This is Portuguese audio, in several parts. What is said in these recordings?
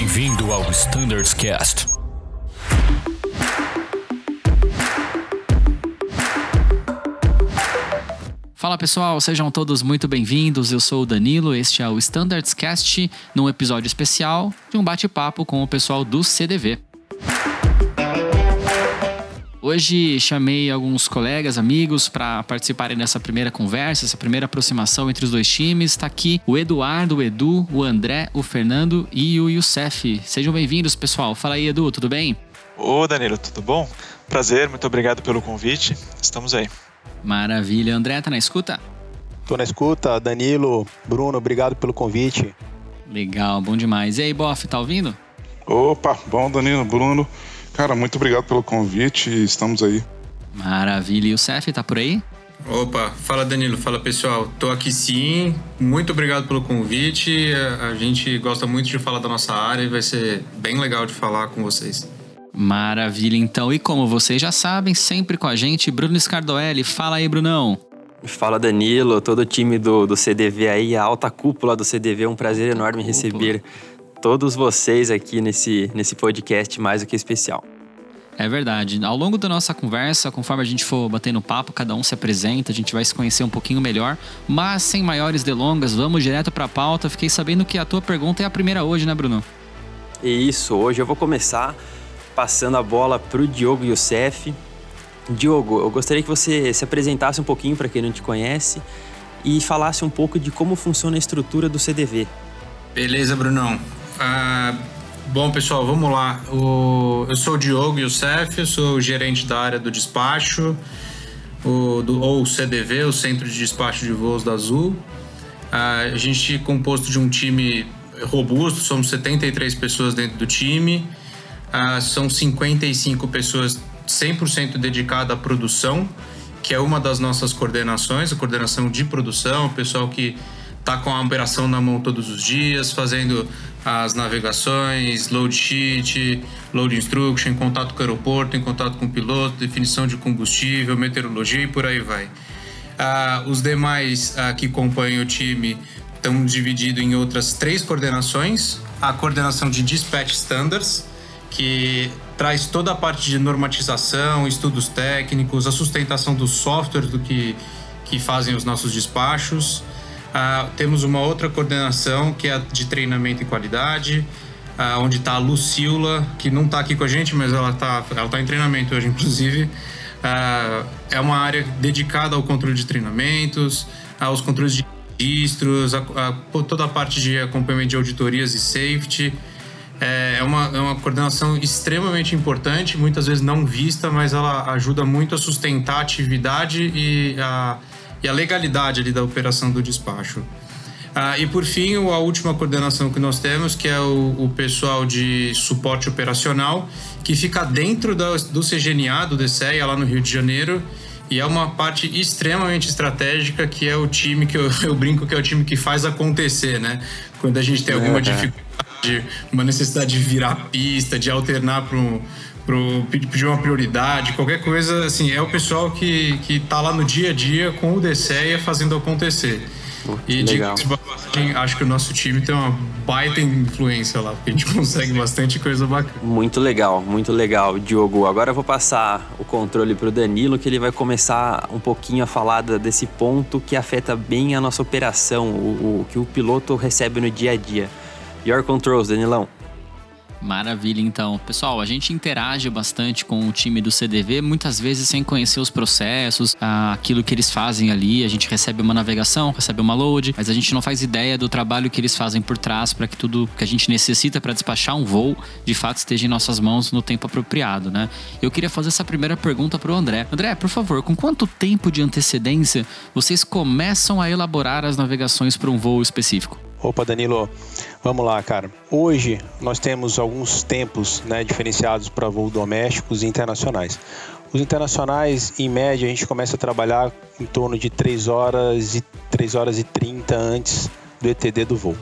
Bem-vindo ao Standards Cast. Fala pessoal, sejam todos muito bem-vindos. Eu sou o Danilo, este é o Standards Cast, num episódio especial de um bate-papo com o pessoal do CDV. Hoje chamei alguns colegas, amigos, para participarem dessa primeira conversa, essa primeira aproximação entre os dois times. Está aqui o Eduardo, o Edu, o André, o Fernando e o Youssef. Sejam bem-vindos, pessoal. Fala aí, Edu, tudo bem? Ô, Danilo, tudo bom? Prazer, muito obrigado pelo convite. Estamos aí. Maravilha. André, tá na escuta? Tô na escuta. Danilo, Bruno, obrigado pelo convite. Legal, bom demais. E aí, Boff, tá ouvindo? Opa, bom, Danilo, Bruno. Cara, muito obrigado pelo convite estamos aí. Maravilha. E o Cef tá por aí? Opa, fala Danilo, fala pessoal. Tô aqui sim. Muito obrigado pelo convite. A gente gosta muito de falar da nossa área e vai ser bem legal de falar com vocês. Maravilha, então. E como vocês já sabem, sempre com a gente, Bruno Scardoelli. Fala aí, Brunão. Fala Danilo, todo o time do, do CDV aí, a alta cúpula do CDV, é um prazer enorme receber todos vocês aqui nesse, nesse podcast mais do que especial. É verdade. Ao longo da nossa conversa, conforme a gente for batendo papo, cada um se apresenta, a gente vai se conhecer um pouquinho melhor. Mas sem maiores delongas, vamos direto para a pauta. Fiquei sabendo que a tua pergunta é a primeira hoje, né, Bruno? Isso, hoje eu vou começar passando a bola para o Diogo Youssef. Diogo, eu gostaria que você se apresentasse um pouquinho para quem não te conhece e falasse um pouco de como funciona a estrutura do CDV. Beleza, Brunão. Ah, bom, pessoal, vamos lá. O, eu sou o Diogo Youssef, eu sou o gerente da área do despacho, o, do, ou CDV, o Centro de Despacho de Voos da Azul. Ah, a gente é composto de um time robusto, somos 73 pessoas dentro do time, ah, são 55 pessoas 100% dedicadas à produção, que é uma das nossas coordenações, a coordenação de produção, o pessoal que está com a operação na mão todos os dias, fazendo as navegações, load sheet, load instruction, contato com o aeroporto, em contato com o piloto, definição de combustível, meteorologia e por aí vai. Ah, os demais ah, que compõem o time estão divididos em outras três coordenações. A coordenação de Dispatch Standards, que traz toda a parte de normatização, estudos técnicos, a sustentação dos softwares do que, que fazem os nossos despachos. Ah, temos uma outra coordenação que é de treinamento e qualidade, ah, onde está a Lucila, que não está aqui com a gente, mas ela está ela tá em treinamento hoje, inclusive. Ah, é uma área dedicada ao controle de treinamentos, aos controles de registros, a, a, toda a parte de acompanhamento de auditorias e safety. É, é uma, é uma coordenação extremamente importante, muitas vezes não vista, mas ela ajuda muito a sustentar a atividade e a e a legalidade ali da operação do despacho. Ah, e por fim, a última coordenação que nós temos, que é o, o pessoal de suporte operacional, que fica dentro do, do CGNA, do DCEA, lá no Rio de Janeiro, e é uma parte extremamente estratégica, que é o time que eu, eu brinco que é o time que faz acontecer, né? Quando a gente tem alguma é, dificuldade, uma necessidade de virar pista, de alternar para um pro, pedir uma prioridade, qualquer coisa, assim, é o pessoal que, que tá lá no dia a dia com o DCEA fazendo acontecer. e de acho que o nosso time tem uma baita influência lá, porque a gente consegue bastante coisa bacana. Muito legal, muito legal, Diogo. Agora eu vou passar o controle para o Danilo, que ele vai começar um pouquinho a falar desse ponto que afeta bem a nossa operação, o, o que o piloto recebe no dia a dia. Your controls, Danilão. Maravilha, então. Pessoal, a gente interage bastante com o time do CDV, muitas vezes sem conhecer os processos, aquilo que eles fazem ali. A gente recebe uma navegação, recebe uma load, mas a gente não faz ideia do trabalho que eles fazem por trás para que tudo que a gente necessita para despachar um voo de fato esteja em nossas mãos no tempo apropriado, né? Eu queria fazer essa primeira pergunta para o André. André, por favor, com quanto tempo de antecedência vocês começam a elaborar as navegações para um voo específico? Opa, Danilo, vamos lá, cara. Hoje nós temos alguns tempos né, diferenciados para voos domésticos e internacionais. Os internacionais, em média, a gente começa a trabalhar em torno de 3 horas e 3 horas e 30 antes do ETD do voo.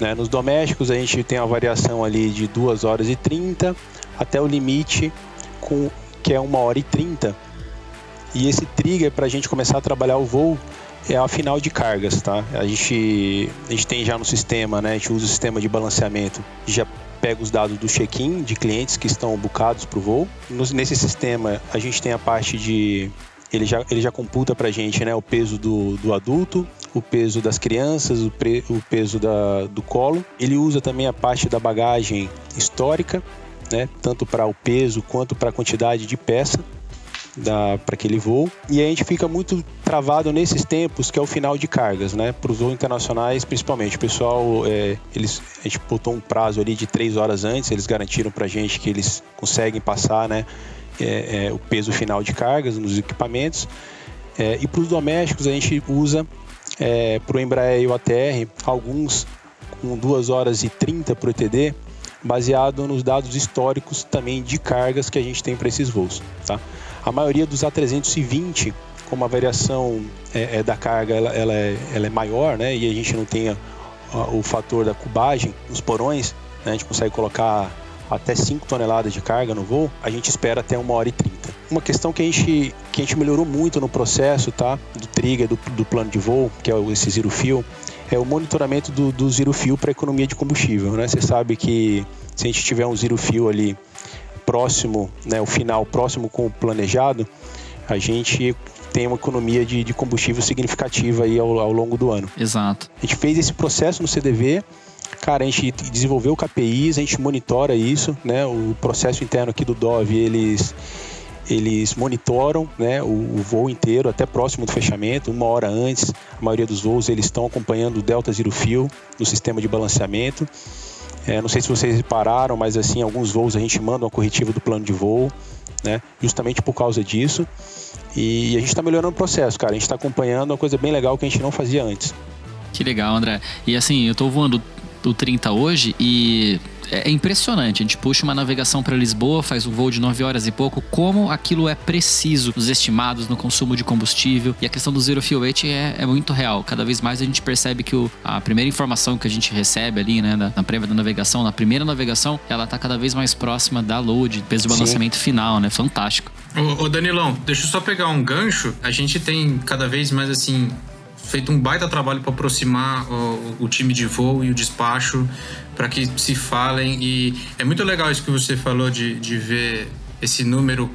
Né? Nos domésticos, a gente tem uma variação ali de 2 horas e 30 até o limite, com, que é 1 hora e 30. E esse trigger para a gente começar a trabalhar o voo é a final de cargas, tá? A gente, a gente tem já no sistema, né? A gente usa o sistema de balanceamento, já pega os dados do check-in de clientes que estão bucados para o voo. Nesse sistema, a gente tem a parte de ele já, ele já computa para a gente né, o peso do, do adulto, o peso das crianças, o, pre, o peso da, do colo. Ele usa também a parte da bagagem histórica, né, tanto para o peso quanto para a quantidade de peça para aquele voo. E a gente fica muito travado nesses tempos, que é o final de cargas, né? Para os voos internacionais, principalmente. O pessoal, é, eles, a gente botou um prazo ali de três horas antes, eles garantiram para a gente que eles conseguem passar, né? É, é, o peso final de cargas nos equipamentos. É, e para os domésticos, a gente usa é, para o Embraer e o ATR alguns com 2 horas e 30 para o ETD, baseado nos dados históricos também de cargas que a gente tem para esses voos. Tá? A maioria dos A320, como a variação é, é da carga ela, ela, é, ela, é, maior, né? E a gente não tem a, a, o fator da cubagem nos porões, né? a gente consegue colocar até 5 toneladas de carga no voo, a gente espera até 1 hora e 30. Uma questão que a gente, que a gente melhorou muito no processo tá? do trigger, do, do plano de voo, que é esse zero fuel, é o monitoramento do, do zero para economia de combustível. Né? Você sabe que se a gente tiver um zero fuel ali próximo, né, o final próximo com o planejado, a gente tem uma economia de, de combustível significativa aí ao, ao, longo do ano. Exato. A gente fez esse processo no CDV, cara, a gente desenvolveu KPIs, a gente monitora isso, né, o processo interno aqui do Dove, eles eles monitoram né, o, o, voo inteiro até próximo do fechamento, uma hora antes. A maioria dos voos eles estão acompanhando o Delta Zero Fuel no sistema de balanceamento. É, não sei se vocês repararam, mas assim, alguns voos a gente manda uma corretiva do plano de voo, né? Justamente por causa disso. E a gente está melhorando o processo, cara. A gente está acompanhando uma coisa bem legal que a gente não fazia antes. Que legal, André. E assim, eu estou voando o 30 hoje e é, é impressionante. A gente puxa uma navegação para Lisboa, faz um voo de 9 horas e pouco, como aquilo é preciso nos estimados, no consumo de combustível. E a questão do Zero Fuel Weight é, é muito real. Cada vez mais a gente percebe que o, a primeira informação que a gente recebe ali, né, na, na prévia da navegação, na primeira navegação, ela está cada vez mais próxima da load, peso de balanceamento final, né? Fantástico. Ô, ô Danilão, deixa eu só pegar um gancho. A gente tem cada vez mais assim feito um baita trabalho para aproximar o, o, time de voo e o despacho para que se falem. E é muito legal isso que você falou de, de ver esse número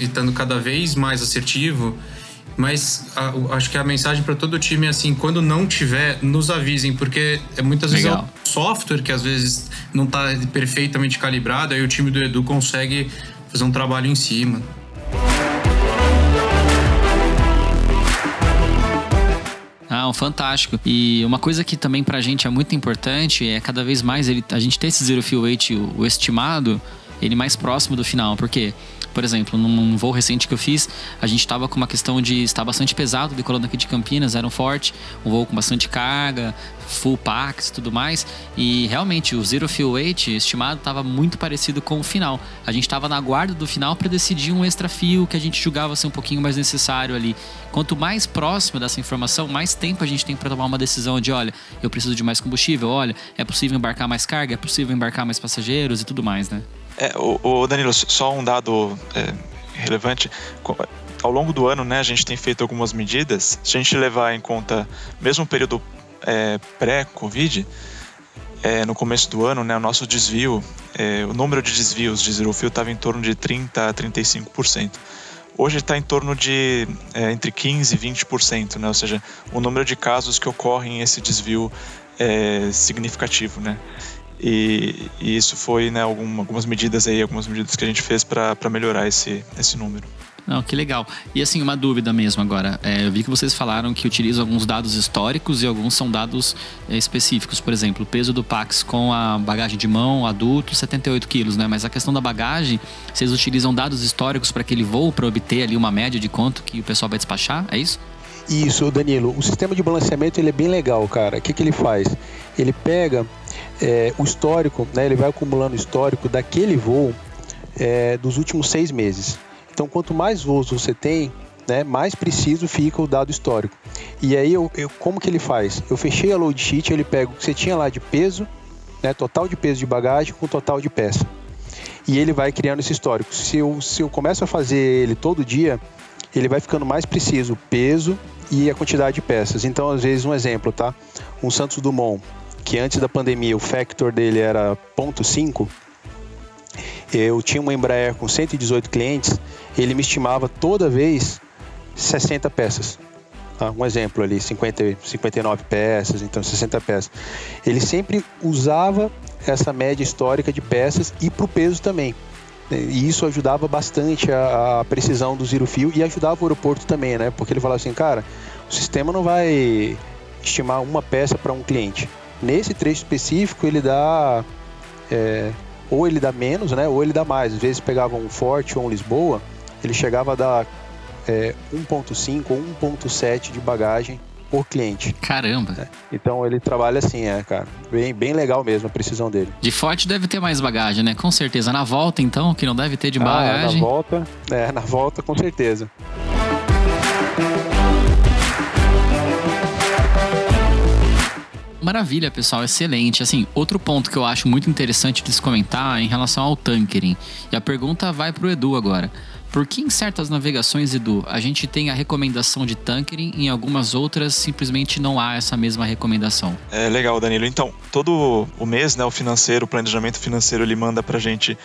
estando cada vez mais assertivo. Mas a, acho que a mensagem para todo o time é assim: quando não tiver, nos avisem, porque é muitas vezes é o software que às vezes não está perfeitamente calibrado, aí o time do Edu consegue fazer um trabalho em cima. Fantástico. E uma coisa que também pra gente é muito importante é cada vez mais ele, a gente ter esse zero fuel weight, o, o estimado, ele mais próximo do final. Por quê? Por exemplo, num voo recente que eu fiz, a gente estava com uma questão de estar bastante pesado, decolando aqui de Campinas, era um forte, um voo com bastante carga, full packs e tudo mais. E realmente o Zero Fuel Weight estimado estava muito parecido com o final. A gente estava na guarda do final para decidir um extra fio que a gente julgava ser um pouquinho mais necessário ali. Quanto mais próximo dessa informação, mais tempo a gente tem para tomar uma decisão de, olha, eu preciso de mais combustível, olha, é possível embarcar mais carga, é possível embarcar mais passageiros e tudo mais, né? É, o, o Danilo, só um dado é, relevante. Ao longo do ano, né, a gente tem feito algumas medidas. Se a gente levar em conta mesmo o período é, pré-Covid, é, no começo do ano, né, o nosso desvio, é, o número de desvios de zero fuel estava em torno de 30% a 35%. Hoje está em torno de é, entre 15% e 20%, né? ou seja, o número de casos que ocorrem esse desvio é significativo. Né? E, e isso foi né, algum, algumas medidas aí, algumas medidas que a gente fez para melhorar esse, esse número. Não, que legal. E assim, uma dúvida mesmo agora. É, eu vi que vocês falaram que utilizam alguns dados históricos e alguns são dados é, específicos. Por exemplo, o peso do Pax com a bagagem de mão, adulto, 78 quilos, né? Mas a questão da bagagem, vocês utilizam dados históricos para aquele voo, para obter ali uma média de quanto que o pessoal vai despachar? É isso? Isso, Danilo. O sistema de balanceamento ele é bem legal, cara. O que, que ele faz? Ele pega é, o histórico, né, ele vai acumulando o histórico daquele voo é, dos últimos seis meses. Então, quanto mais voos você tem, né, mais preciso fica o dado histórico. E aí, eu, eu, como que ele faz? Eu fechei a load sheet, ele pega o que você tinha lá de peso, né, total de peso de bagagem com total de peça. E ele vai criando esse histórico. Se eu, se eu começo a fazer ele todo dia, ele vai ficando mais preciso peso e a quantidade de peças. Então, às vezes, um exemplo, tá? Um Santos Dumont que antes da pandemia o factor dele era 0.5, eu tinha uma Embraer com 118 clientes, ele me estimava toda vez 60 peças. Ah, um exemplo ali, 50, 59 peças, então 60 peças. Ele sempre usava essa média histórica de peças e para o peso também. E isso ajudava bastante a, a, precisão do zero fio e ajudava o aeroporto também, né? Porque ele falava assim, cara, o sistema não vai estimar uma peça para um cliente. Nesse trecho específico, ele dá. É, ou ele dá menos, né? Ou ele dá mais. Às vezes pegava um Forte ou um Lisboa, ele chegava a dar é, 1.5 ou 1.7 de bagagem por cliente. Caramba! É. Então ele trabalha assim, é, cara. Bem, bem legal mesmo a precisão dele. De forte deve ter mais bagagem, né? Com certeza. Na volta, então, que não deve ter de bagagem. Ah, na volta, é, na volta, com certeza. Maravilha, pessoal, excelente. Assim, outro ponto que eu acho muito interessante de se comentar é em relação ao tankering. E a pergunta vai para o Edu agora. Por que em certas navegações, Edu, a gente tem a recomendação de tankering e em algumas outras simplesmente não há essa mesma recomendação? É legal, Danilo. Então, todo o mês, né, o financeiro, o planejamento financeiro, ele manda para a gente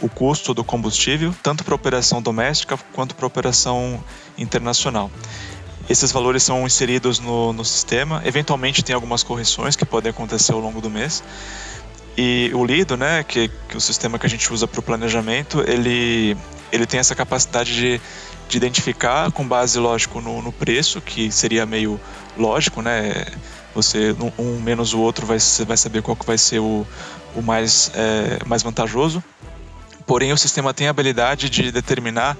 o custo do combustível, tanto para operação doméstica quanto para operação internacional. Esses valores são inseridos no, no sistema. Eventualmente tem algumas correções que podem acontecer ao longo do mês. E o Lido, né, que, que é o sistema que a gente usa para o planejamento, ele, ele tem essa capacidade de, de identificar, com base, lógico, no, no preço, que seria meio lógico, né? Você, um menos o outro, vai, vai saber qual que vai ser o, o mais, é, mais vantajoso. Porém, o sistema tem a habilidade de determinar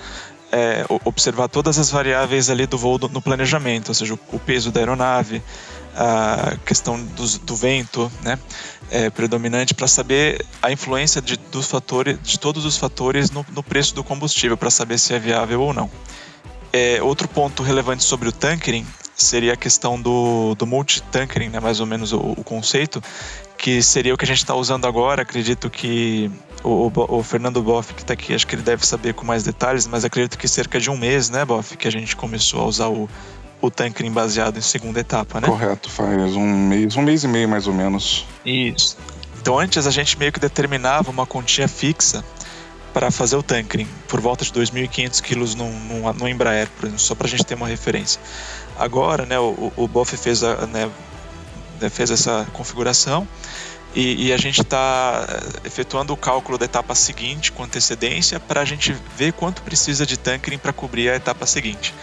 é, observar todas as variáveis ali do voo do, no planejamento, ou seja, o, o, peso da aeronave, a questão do, do vento, né, é, predominante para saber a influência de, dos fatores, de todos os fatores no, no preço do combustível, para saber se é viável ou não. É, outro ponto relevante sobre o tankering seria a questão do, do multitankering, né, mais ou menos o, o conceito, que seria o que a gente está usando agora. Acredito que o, o, o Fernando Boff, que está aqui, acho que ele deve saber com mais detalhes, mas acredito que cerca de um mês, né, Boff, que a gente começou a usar o, o tankering baseado em segunda etapa, né? Correto, faz um mês, um mês e meio mais ou menos. Isso. Então antes a gente meio que determinava uma quantia fixa para fazer o tankering, por volta de 2.500 quilos no, no, no Embraer, por exemplo, só para a gente ter uma referência. Agora, né, o, o Boff fez a, né, fez essa configuração e, e a gente está eh, efetuando o cálculo da etapa seguinte com antecedência para a gente ver quanto precisa de tankering para cobrir a etapa seguinte.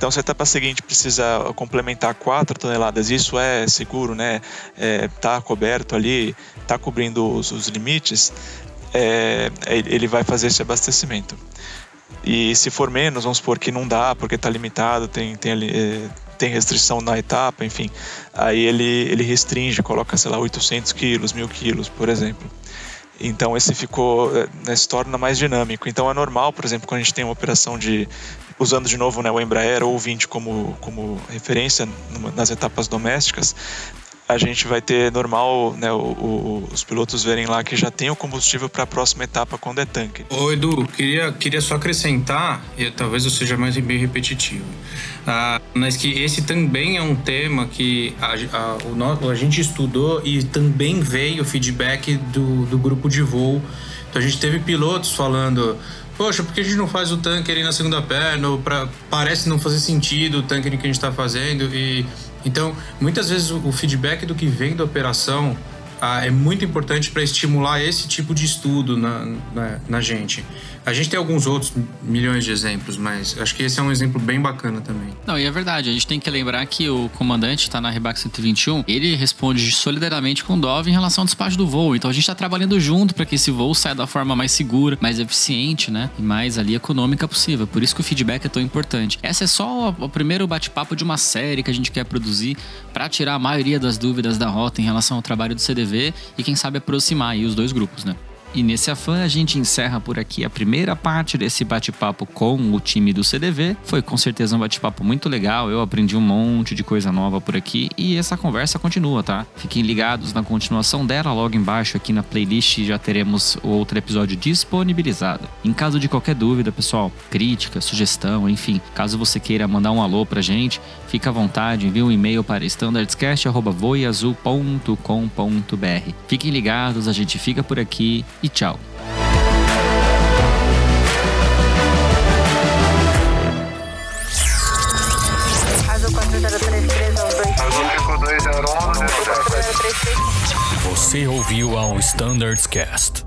Então, se a etapa seguinte precisa complementar 4 toneladas, isso é seguro, né? Está é, coberto ali, está cobrindo os, os limites, é, ele vai fazer esse abastecimento. E se for menos, vamos supor que não dá porque está limitado, tem, tem, é, tem restrição na etapa, enfim, aí ele, ele restringe, coloca, sei lá, 800 quilos, 1000 quilos, por exemplo. Então esse ficou, né, se torna mais dinâmico. Então é normal, por exemplo, quando a gente tem uma operação de, usando de novo né, o Embraer ou o 20 como, como referência nas etapas domésticas, a gente vai ter normal, né, o, o, os pilotos verem lá que já tem o combustível para a próxima etapa quando é tanque. Ô Edu, queria, queria só acrescentar, e talvez eu seja mais bem repetitivo, ah, mas que esse também é um tema que a, a, o, a gente estudou e também veio o feedback do, do grupo de voo. Então a gente teve pilotos falando poxa, por que a gente não faz o tanque ali na segunda perna? Pra, parece não fazer sentido o tanque que a gente está fazendo. E então, muitas vezes o feedback do que vem da operação é muito importante para estimular esse tipo de estudo na, na, na, gente. A gente tem alguns outros milhões de exemplos, mas acho que esse é um exemplo bem bacana também. Não, e é verdade, a gente tem que lembrar que o comandante está na Rebac 121, ele responde solidariamente com o Dove em relação ao despacho do voo. Então a gente está trabalhando junto para que esse voo saia da forma mais segura, mais eficiente, né? E mais ali econômica possível. Por isso que o feedback é tão importante. Essa é só o primeiro bate-papo de uma série que a gente quer produzir para tirar a maioria das dúvidas da rota em relação ao trabalho do CDV e quem sabe aproximar aí os dois grupos, né? E nesse afã a gente encerra por aqui a primeira parte desse bate-papo com o time do CDV. Foi com certeza um bate-papo muito legal, eu aprendi um monte de coisa nova por aqui e essa conversa continua, tá? Fiquem ligados na continuação dela, logo embaixo aqui na playlist já teremos outro episódio disponibilizado. Em caso de qualquer dúvida, pessoal, crítica, sugestão, enfim, caso você queira mandar um alô pra gente, fica à vontade, envie um e-mail para standardscast.voiazul.com.br. Fiquem ligados, a gente fica por aqui e tchau. Azul 4033 Azul 5201, Você ouviu ao Standards Cast.